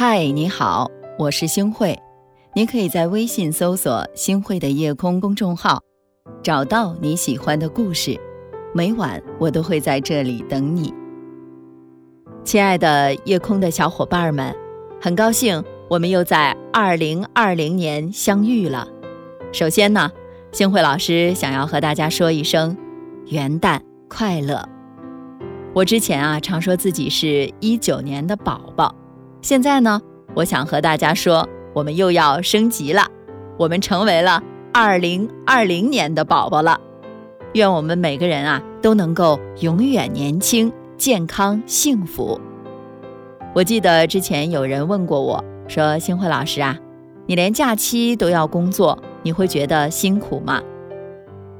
嗨，你好，我是星慧。你可以在微信搜索“星慧的夜空”公众号，找到你喜欢的故事。每晚我都会在这里等你。亲爱的夜空的小伙伴们，很高兴我们又在二零二零年相遇了。首先呢，星慧老师想要和大家说一声元旦快乐。我之前啊常说自己是一九年的宝宝。现在呢，我想和大家说，我们又要升级了，我们成为了二零二零年的宝宝了。愿我们每个人啊都能够永远年轻、健康、幸福。我记得之前有人问过我说：“星慧老师啊，你连假期都要工作，你会觉得辛苦吗？”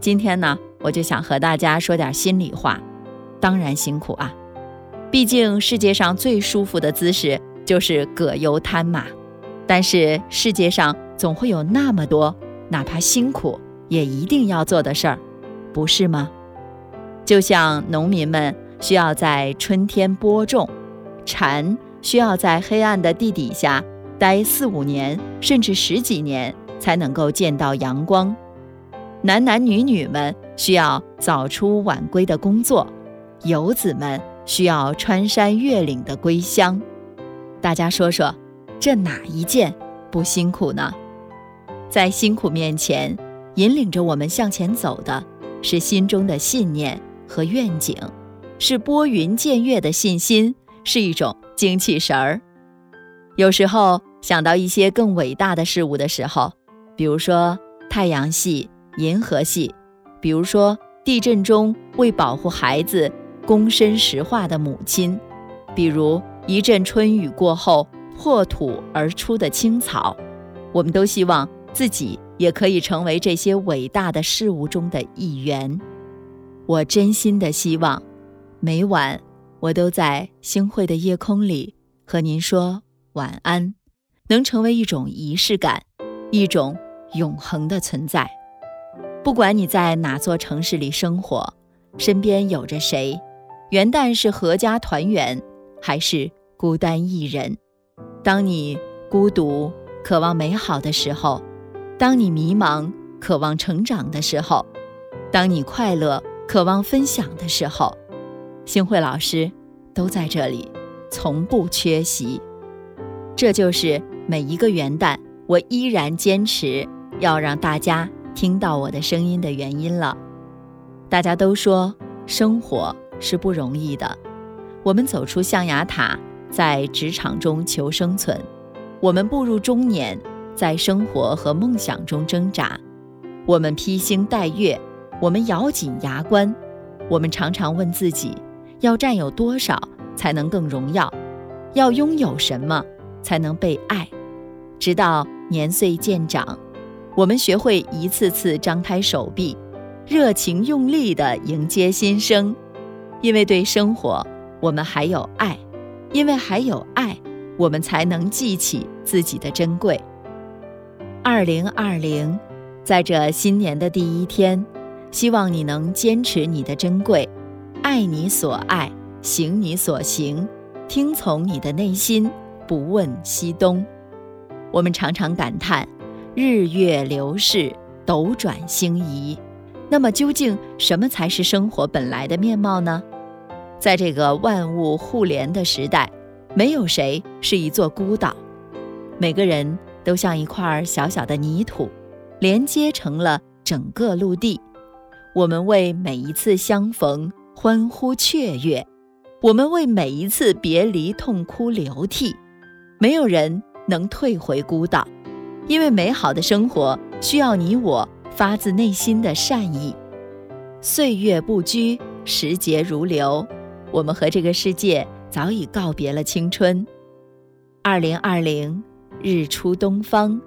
今天呢，我就想和大家说点心里话，当然辛苦啊，毕竟世界上最舒服的姿势。就是葛优瘫嘛，但是世界上总会有那么多哪怕辛苦也一定要做的事儿，不是吗？就像农民们需要在春天播种，蝉需要在黑暗的地底下待四五年甚至十几年才能够见到阳光，男男女女们需要早出晚归的工作，游子们需要穿山越岭的归乡。大家说说，这哪一件不辛苦呢？在辛苦面前，引领着我们向前走的是心中的信念和愿景，是拨云见月的信心，是一种精气神儿。有时候想到一些更伟大的事物的时候，比如说太阳系、银河系，比如说地震中为保护孩子躬身石化的母亲，比如。一阵春雨过后，破土而出的青草，我们都希望自己也可以成为这些伟大的事物中的一员。我真心的希望，每晚我都在星汇的夜空里和您说晚安，能成为一种仪式感，一种永恒的存在。不管你在哪座城市里生活，身边有着谁，元旦是阖家团圆，还是？孤单一人，当你孤独、渴望美好的时候；当你迷茫、渴望成长的时候；当你快乐、渴望分享的时候，星慧老师都在这里，从不缺席。这就是每一个元旦，我依然坚持要让大家听到我的声音的原因了。大家都说生活是不容易的，我们走出象牙塔。在职场中求生存，我们步入中年，在生活和梦想中挣扎。我们披星戴月，我们咬紧牙关，我们常常问自己：要占有多少才能更荣耀？要拥有什么才能被爱？直到年岁渐长，我们学会一次次张开手臂，热情用力地迎接新生，因为对生活，我们还有爱。因为还有爱，我们才能记起自己的珍贵。二零二零，在这新年的第一天，希望你能坚持你的珍贵，爱你所爱，行你所行，听从你的内心，不问西东。我们常常感叹日月流逝，斗转星移，那么究竟什么才是生活本来的面貌呢？在这个万物互联的时代，没有谁是一座孤岛，每个人都像一块小小的泥土，连接成了整个陆地。我们为每一次相逢欢呼雀跃，我们为每一次别离痛哭流涕。没有人能退回孤岛，因为美好的生活需要你我发自内心的善意。岁月不居，时节如流。我们和这个世界早已告别了青春。二零二零，日出东方，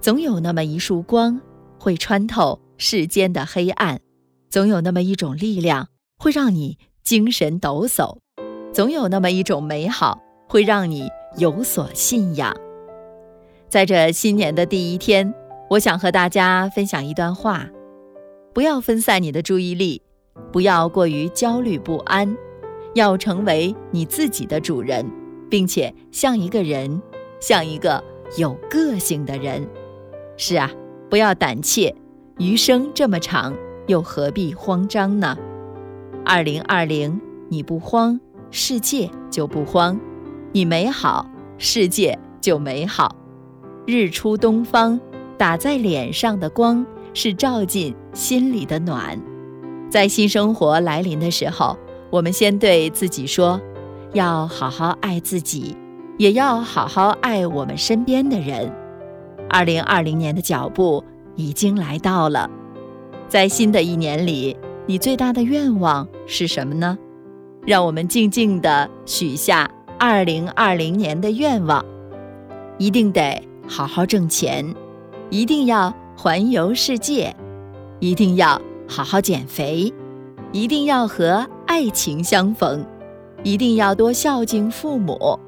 总有那么一束光会穿透世间的黑暗，总有那么一种力量会让你精神抖擞，总有那么一种美好会让你有所信仰。在这新年的第一天，我想和大家分享一段话：不要分散你的注意力，不要过于焦虑不安。要成为你自己的主人，并且像一个人，像一个有个性的人。是啊，不要胆怯，余生这么长，又何必慌张呢？二零二零，你不慌，世界就不慌；你美好，世界就美好。日出东方，打在脸上的光，是照进心里的暖。在新生活来临的时候，我们先对自己说：要好好爱自己，也要好好爱我们身边的人。二零二零年的脚步已经来到了，在新的一年里，你最大的愿望是什么呢？让我们静静地许下二零二零年的愿望，一定得。好好挣钱，一定要环游世界，一定要好好减肥，一定要和爱情相逢，一定要多孝敬父母，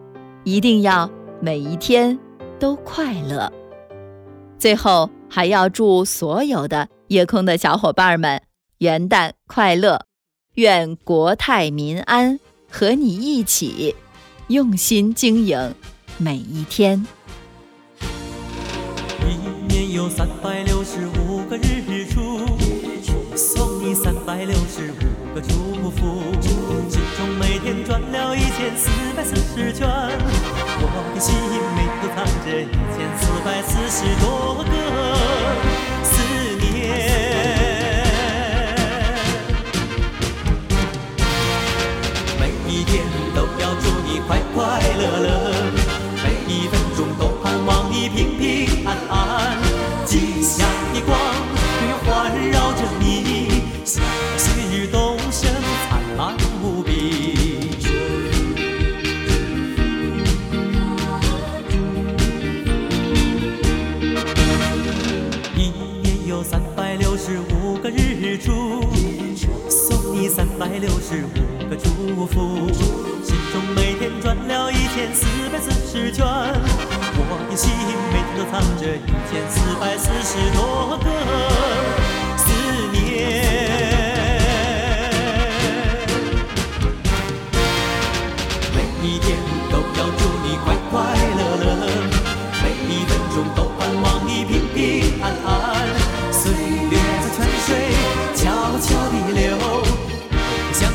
一定要每一天都快乐。最后还要祝所有的夜空的小伙伴们元旦快乐，愿国泰民安，和你一起用心经营每一天。有三百六十五个日出，送你三百六十五个祝福，心中每天转了一千四百四十圈，我的心里都藏着一千四百四十多个思念。每一天都要祝你快快乐乐，每一分钟都盼望你平平安安。有三百六十五个日出，送你三百六十五个祝福，心中每天转了一千四百四十圈。我的心每天都藏着一千四百四十多个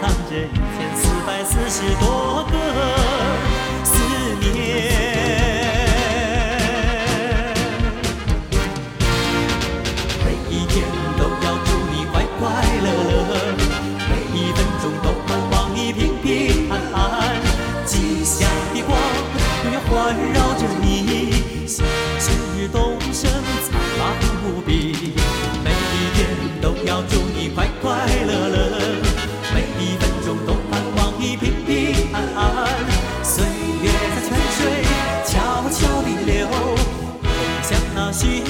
藏着一千四百四十多个思念每一天都要祝你快快乐乐每一分钟都盼望你平平安安吉祥的光永远环绕着你 así.